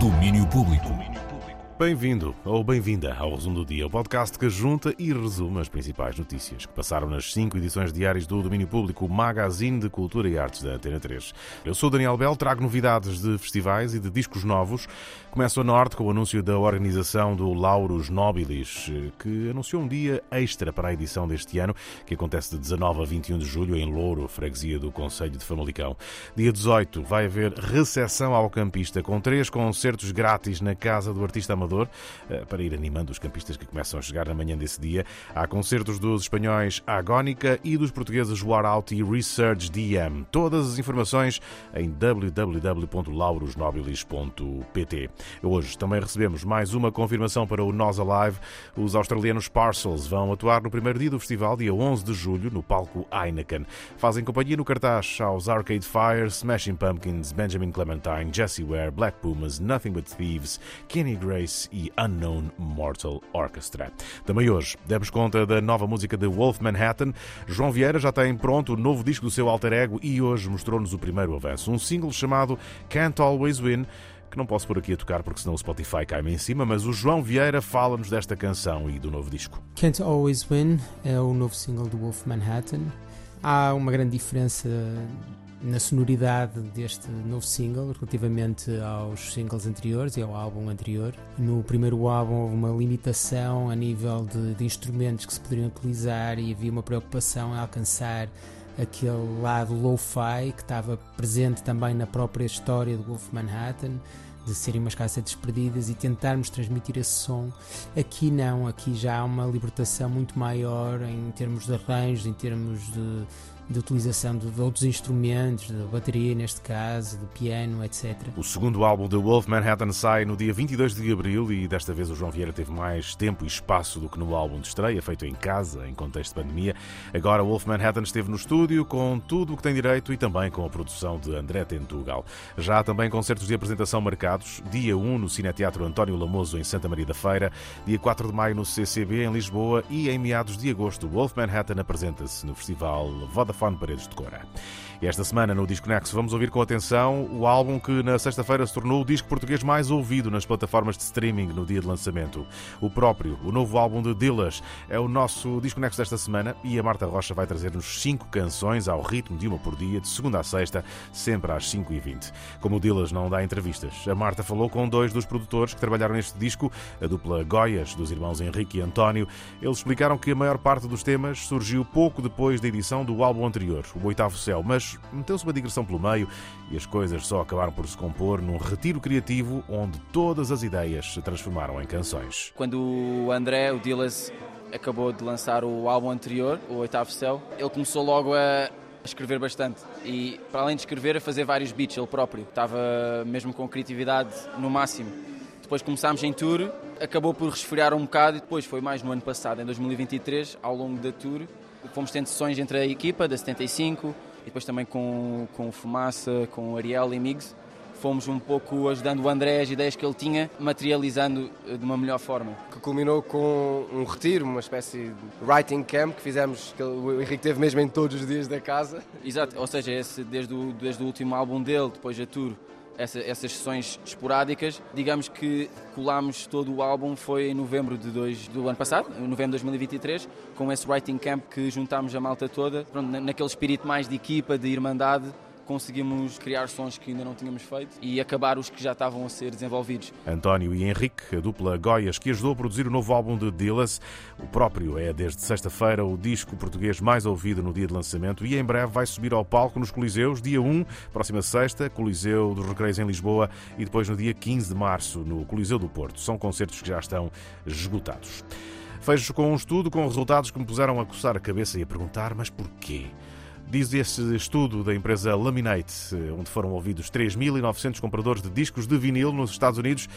Domínio Público. Bem-vindo ou bem-vinda ao Resumo do Dia, o podcast que junta e resume as principais notícias que passaram nas cinco edições diárias do Domínio Público, Magazine de Cultura e Artes da Antena 3. Eu sou Daniel Bell, trago novidades de festivais e de discos novos. Começo a norte com o anúncio da organização do Lauros Nobilis, que anunciou um dia extra para a edição deste ano, que acontece de 19 a 21 de julho em Louro, freguesia do Conselho de Famalicão. Dia 18 vai haver recepção ao campista, com três concertos grátis na Casa do Artista Amador, eh, para ir animando os campistas que começam a chegar na manhã desse dia. Há concertos dos espanhóis Agónica e dos portugueses War Out e Research DM. Todas as informações em www.laurosnobilis.pt. Hoje também recebemos mais uma confirmação para o Nós Alive. Os australianos Parcels vão atuar no primeiro dia do festival, dia 11 de julho, no palco Heineken. Fazem companhia no cartaz aos Arcade Fire, Smashing Pumpkins, Benjamin Clementine, Jesse Ware, Black Pumas, Nothing But Thieves, Kenny Grace e Unknown Mortal Orchestra. Também hoje demos conta da nova música de Wolf Manhattan. João Vieira já tem pronto o novo disco do seu alter ego e hoje mostrou-nos o primeiro avanço, um single chamado Can't Always Win que não posso por aqui a tocar porque senão o Spotify cai-me em cima, mas o João Vieira fala-nos desta canção e do novo disco. Can't Always Win é o novo single do Wolf Manhattan. Há uma grande diferença na sonoridade deste novo single relativamente aos singles anteriores e ao álbum anterior. No primeiro álbum houve uma limitação a nível de, de instrumentos que se poderiam utilizar e havia uma preocupação em alcançar aquele lado lo-fi que estava presente também na própria história do Wolf Manhattan de serem umas cassetes perdidas e tentarmos transmitir esse som. Aqui não, aqui já há uma libertação muito maior em termos de arranjos, em termos de de utilização de, outros instrumentos, de bateria neste caso, de piano, etc. O segundo álbum de Wolf Manhattan sai no dia 22 de abril e desta vez o João Vieira teve mais tempo e espaço do que no álbum de estreia, feito em casa, em contexto de pandemia. Agora Wolf Manhattan esteve no estúdio com tudo o que tem direito e também com a produção de André Tentugal. Já há também concertos de apresentação marcados, dia 1 no Cineteatro António Lamoso em Santa Maria da Feira, dia 4 de maio no CCB em Lisboa e em meados de agosto Wolf Manhattan apresenta-se no Festival Vodafone Vodafone Paredes de Cora. Esta semana no Disco Nexo vamos ouvir com atenção o álbum que na sexta-feira se tornou o disco português mais ouvido nas plataformas de streaming no dia de lançamento. O próprio, o novo álbum de Dillas, é o nosso Disco Nexo desta semana e a Marta Rocha vai trazer-nos cinco canções ao ritmo de uma por dia, de segunda a sexta, sempre às 5h20. Como o Dillas não dá entrevistas, a Marta falou com dois dos produtores que trabalharam neste disco, a dupla Goias, dos irmãos Henrique e António. Eles explicaram que a maior parte dos temas surgiu pouco depois da edição do álbum anterior, o Oitavo Céu, mas meteu-se uma digressão pelo meio e as coisas só acabaram por se compor num retiro criativo onde todas as ideias se transformaram em canções. Quando o André, o Dillas, acabou de lançar o álbum anterior, o Oitavo Céu, ele começou logo a escrever bastante. E para além de escrever a fazer vários beats ele próprio. Estava mesmo com criatividade no máximo. Depois começámos em tour acabou por resfriar um bocado e depois foi mais no ano passado em 2023 ao longo da tour fomos tendo sessões entre a equipa da 75 e depois também com, com Fumaça, com Ariel e Migs, fomos um pouco ajudando o André as ideias que ele tinha, materializando eh, de uma melhor forma. Que culminou com um retiro, uma espécie de writing camp que fizemos, que o Henrique teve mesmo em todos os dias da casa. Exato, ou seja, esse, desde, o, desde o último álbum dele, depois a tour, essa, essas sessões esporádicas. Digamos que colámos todo o álbum foi em novembro de dois, do ano passado, em novembro de 2023, com esse writing camp que juntámos a malta toda, pronto, naquele espírito mais de equipa, de irmandade, conseguimos criar sons que ainda não tínhamos feito e acabar os que já estavam a ser desenvolvidos. António e Henrique, a dupla Goias, que ajudou a produzir o novo álbum de Dillas. O próprio é, desde sexta-feira, o disco português mais ouvido no dia de lançamento e em breve vai subir ao palco nos Coliseus, dia 1, próxima sexta, Coliseu dos Recreios em Lisboa e depois no dia 15 de março, no Coliseu do Porto. São concertos que já estão esgotados. Fecho com um estudo com resultados que me puseram a coçar a cabeça e a perguntar: mas porquê? Diz esse estudo da empresa Laminate, onde foram ouvidos 3.900 compradores de discos de vinil nos Estados Unidos,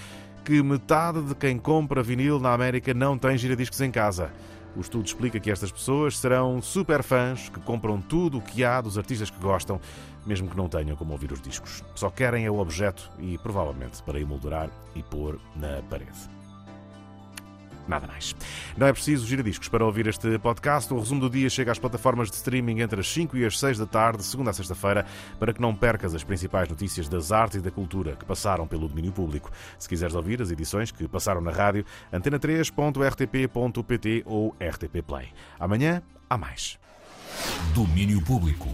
que metade de quem compra vinil na América não tem giradiscos em casa. O estudo explica que estas pessoas serão super fãs que compram tudo o que há dos artistas que gostam, mesmo que não tenham como ouvir os discos. Só querem é o objeto e, provavelmente, para emoldurar e pôr na parede. Nada mais. Não é preciso giradiscos para ouvir este podcast. O resumo do dia chega às plataformas de streaming entre as 5 e as 6 da tarde, segunda a sexta-feira, para que não percas as principais notícias das artes e da cultura que passaram pelo domínio público. Se quiseres ouvir as edições que passaram na rádio, antena3.rtp.pt ou RTP Play. Amanhã há mais. Domínio Público.